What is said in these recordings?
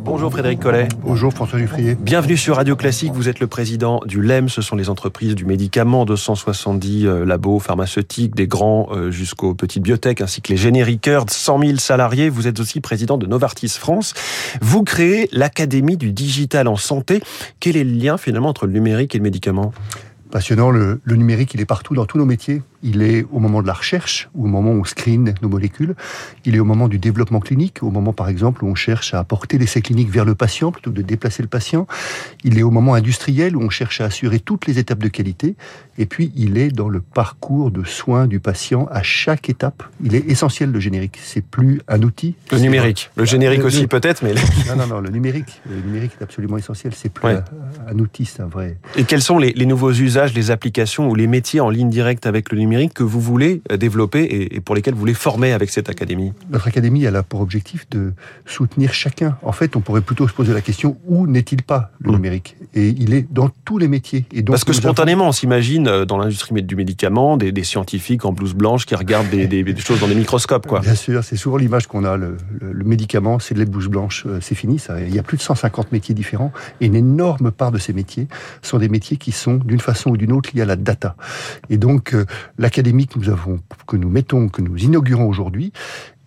Bonjour Frédéric Collet. Bonjour François Giffrier. Bienvenue sur Radio Classique. Vous êtes le président du LEM. Ce sont les entreprises du médicament, 270 euh, labos pharmaceutiques, des grands euh, jusqu'aux petites biotech, ainsi que les génériqueurs, 100 000 salariés. Vous êtes aussi président de Novartis France. Vous créez l'Académie du digital en santé. Quel est le lien finalement entre le numérique et le médicament? Passionnant, le, le numérique, il est partout dans tous nos métiers. Il est au moment de la recherche, au moment où on screen nos molécules. Il est au moment du développement clinique, au moment par exemple où on cherche à apporter l'essai clinique vers le patient plutôt que de déplacer le patient. Il est au moment industriel où on cherche à assurer toutes les étapes de qualité. Et puis il est dans le parcours de soins du patient à chaque étape. Il est essentiel le générique. C'est plus un outil. Le numérique. Le générique le, aussi peut-être, mais non non non le numérique. Le numérique est absolument essentiel. C'est plus ouais. un, un, outil, c'est un vrai. Et quels sont les, les nouveaux usages, les applications ou les métiers en ligne directe avec le numérique? Que vous voulez développer et pour lesquels vous voulez former avec cette académie Notre académie, elle a pour objectif de soutenir chacun. En fait, on pourrait plutôt se poser la question où n'est-il pas le mmh. numérique? Et il est dans tous les métiers. Et donc, Parce que spontanément, avons... on s'imagine dans l'industrie du médicament des, des, scientifiques en blouse blanche qui regardent des, des, des, choses dans des microscopes. Quoi. Bien sûr, c'est souvent l'image qu'on a. Le, le, le médicament, c'est de la blouse blanche, euh, c'est fini. Ça. Il y a plus de 150 métiers différents et une énorme part de ces métiers sont des métiers qui sont d'une façon ou d'une autre liés à la data. Et donc, euh, l'académie que nous avons, que nous mettons, que nous inaugurons aujourd'hui,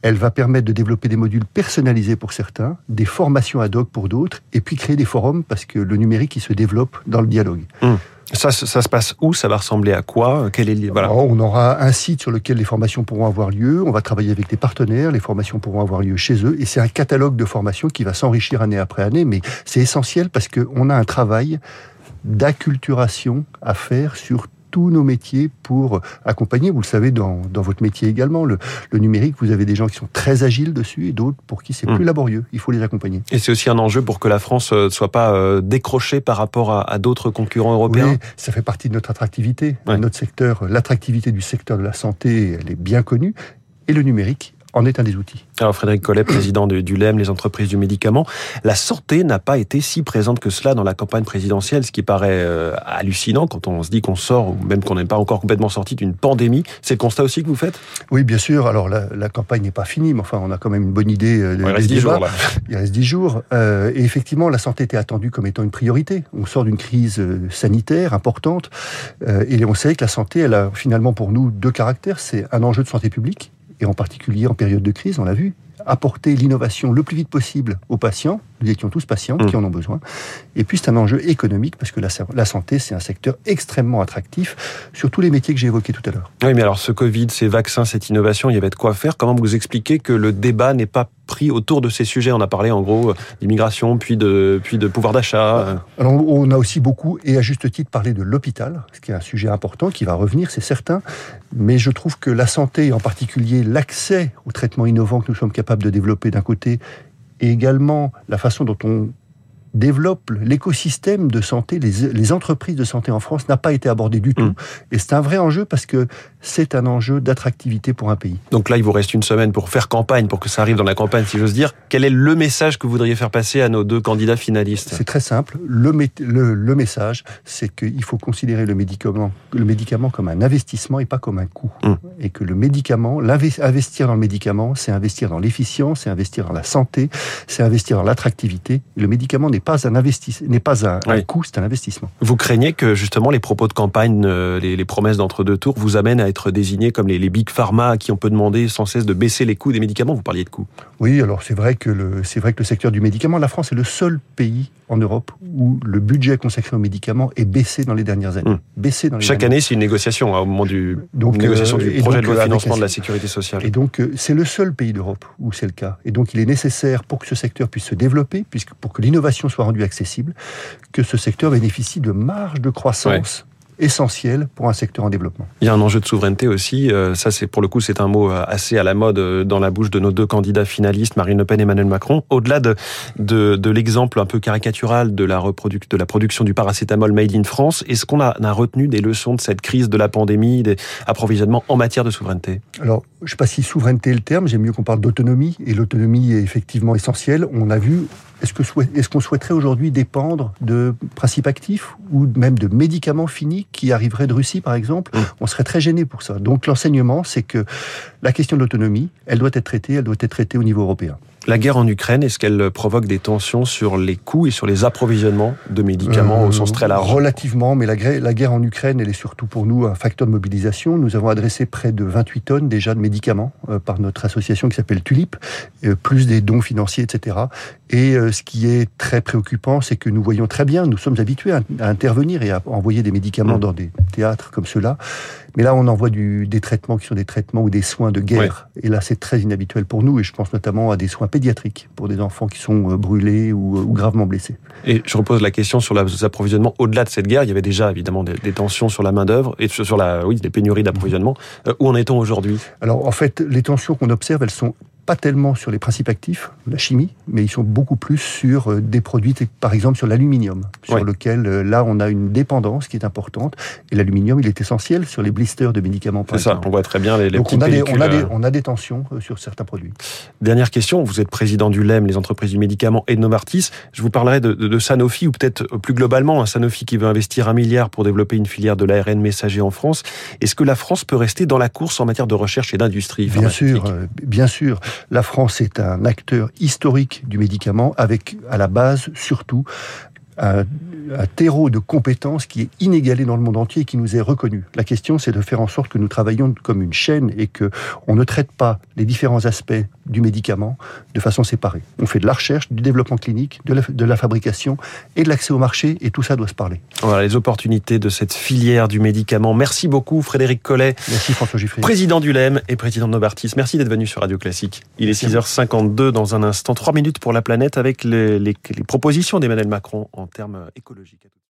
elle va permettre de développer des modules personnalisés pour certains, des formations ad hoc pour d'autres, et puis créer des forums parce que le numérique, il se développe dans le dialogue. Mmh. Ça, ça, se passe où? Ça va ressembler à quoi? Quel est voilà. Alors, On aura un site sur lequel les formations pourront avoir lieu. On va travailler avec des partenaires. Les formations pourront avoir lieu chez eux. Et c'est un catalogue de formations qui va s'enrichir année après année. Mais c'est essentiel parce qu'on a un travail d'acculturation à faire sur tous nos métiers pour accompagner. Vous le savez, dans, dans votre métier également, le, le, numérique, vous avez des gens qui sont très agiles dessus et d'autres pour qui c'est mmh. plus laborieux. Il faut les accompagner. Et c'est aussi un enjeu pour que la France ne soit pas euh, décrochée par rapport à, à d'autres concurrents européens. Oui, ça fait partie de notre attractivité. Ouais. Notre secteur, l'attractivité du secteur de la santé, elle est bien connue. Et le numérique en est un des outils. Alors Frédéric Collet, président du, du LEM, les entreprises du médicament, la santé n'a pas été si présente que cela dans la campagne présidentielle, ce qui paraît euh, hallucinant quand on se dit qu'on sort, ou même qu'on n'est pas encore complètement sorti d'une pandémie. C'est le constat aussi que vous faites? Oui, bien sûr. Alors la, la campagne n'est pas finie, mais enfin on a quand même une bonne idée. Euh, il reste dix jours. Là. Il reste dix jours. Euh, et effectivement, la santé était attendue comme étant une priorité. On sort d'une crise sanitaire importante, et on sait que la santé, elle a finalement pour nous deux caractères. C'est un enjeu de santé publique et en particulier en période de crise, on l'a vu, apporter l'innovation le plus vite possible aux patients. Nous étions tous patients mmh. qui en ont besoin. Et puis c'est un enjeu économique parce que la, la santé, c'est un secteur extrêmement attractif sur tous les métiers que j'ai évoqués tout à l'heure. Oui, mais alors ce Covid, ces vaccins, cette innovation, il y avait de quoi faire. Comment vous expliquez que le débat n'est pas pris autour de ces sujets? On a parlé en gros d'immigration, puis de, puis de pouvoir d'achat. Alors on a aussi beaucoup, et à juste titre, parlé de l'hôpital, ce qui est un sujet important qui va revenir, c'est certain. Mais je trouve que la santé, en particulier l'accès aux traitements innovants que nous sommes capables de développer d'un côté, et également la façon dont on développe l'écosystème de santé, les, les, entreprises de santé en France n'a pas été abordé du tout. Mmh. Et c'est un vrai enjeu parce que c'est un enjeu d'attractivité pour un pays. Donc là, il vous reste une semaine pour faire campagne, pour que ça arrive dans la campagne, si j'ose dire. Quel est le message que vous voudriez faire passer à nos deux candidats finalistes C'est très simple. Le, le, le message, c'est qu'il faut considérer le médicament, le médicament comme un investissement et pas comme un coût. Mmh. Et que le médicament, investir dans le médicament, c'est investir dans l'efficience, c'est investir dans la santé, c'est investir dans l'attractivité. Le médicament n'est pas un n'est pas un, oui. un coût, c'est un investissement. Vous craignez que justement les propos de campagne, euh, les, les promesses d'entre deux tours, vous amènent à être désignés comme les, les, big pharma à qui on peut demander sans cesse de baisser les coûts des médicaments. Vous parliez de coûts. Oui, alors c'est vrai que le c'est vrai que le secteur du médicament, la France est le seul pays en Europe où le budget consacré aux médicaments est baissé dans les dernières années. Mmh. Baissé dans les Chaque année, c'est une négociation hein, au moment du donc, négociation euh, du projet donc, de loi de financement de la sécurité sociale. Et donc euh, c'est le seul pays d'Europe où c'est le cas. Et donc il est nécessaire pour que ce secteur puisse se développer, puisque pour que l'innovation soit rendue accessible, que ce secteur bénéficie de marge de croissance. Ouais essentiel pour un secteur en développement. Il y a un enjeu de souveraineté aussi. Euh, ça, c'est pour le coup, c'est un mot assez à la mode euh, dans la bouche de nos deux candidats finalistes, Marine Le Pen et Emmanuel Macron. Au-delà de, de, de l'exemple un peu caricatural de la, de la production du paracétamol made in France, est-ce qu'on a, a, retenu des leçons de cette crise de la pandémie, des approvisionnements en matière de souveraineté? Alors, je ne sais pas si souveraineté est le terme, j'aime mieux qu'on parle d'autonomie, et l'autonomie est effectivement essentielle. On a vu est-ce qu'on est qu souhaiterait aujourd'hui dépendre de principes actifs ou même de médicaments finis qui arriveraient de Russie, par exemple mmh. On serait très gêné pour ça. Donc l'enseignement, c'est que la question de l'autonomie, elle doit être traitée, elle doit être traitée au niveau européen. La guerre en Ukraine, est-ce qu'elle provoque des tensions sur les coûts et sur les approvisionnements de médicaments au sens très large Relativement, mais la, la, guerre en Ukraine, elle est surtout pour nous un facteur de mobilisation. Nous avons adressé près de 28 tonnes déjà de médicaments par notre association qui s'appelle Tulip, plus des dons financiers, etc. Et ce qui est très préoccupant, c'est que nous voyons très bien, nous sommes habitués à, intervenir et à envoyer des médicaments mmh. dans des théâtres comme ceux-là. Mais là, on envoie du, des traitements qui sont des traitements ou des soins de guerre. Et là, c'est très inhabituel pour nous. Et je pense notamment à des soins pédiatriques pour des enfants qui sont euh, brûlés ou, euh, ou gravement blessés. Et je repose la question sur l'approvisionnement. Au-delà de cette guerre, il y avait déjà évidemment des, des tensions sur la main-d'œuvre et sur la, oui, des pénuries d'approvisionnement. Euh, où en est-on aujourd'hui? Alors, en fait, les tensions qu'on observe, elles sont pas tellement sur les principes actifs, la chimie, mais ils sont beaucoup plus sur euh, des produits, par exemple sur l'aluminium, sur lequel euh, là on a une dépendance qui est importante. Et l'aluminium, il est essentiel sur les blisters de médicaments. C'est ça, on voit très bien les, les Donc on a, des, on, a des, on a des tensions euh, sur certains produits. Dernière question, vous êtes président du LEM, les entreprises du médicament et de Novartis. Je vous parlerai de, de, de Sanofi ou peut-être plus globalement un Sanofi qui veut investir un milliard pour développer une filière de l'ARN messager en France. Est-ce que la France peut rester dans la course en matière de recherche et d'industrie Bien sûr, bien sûr. La France est un acteur historique du médicament avec à la base surtout un, un, terreau de compétences qui est inégalé dans le monde entier et qui nous est reconnu. La question, c'est de faire en sorte que nous travaillions comme une chaîne et que on ne traite pas les différents aspects du médicament de façon séparée. On fait de la recherche, du développement clinique, de la, de la fabrication et de l'accès au marché et tout ça doit se parler. Voilà les opportunités de cette filière du médicament. Merci beaucoup Frédéric Collet. Merci François Giffry. Président du LEM et président de Novartis. Merci d'être venu sur Radio Classique. Il est 6h52 dans un instant, 3 minutes pour la planète avec les, les, les propositions d'Emmanuel Macron en termes écologiques.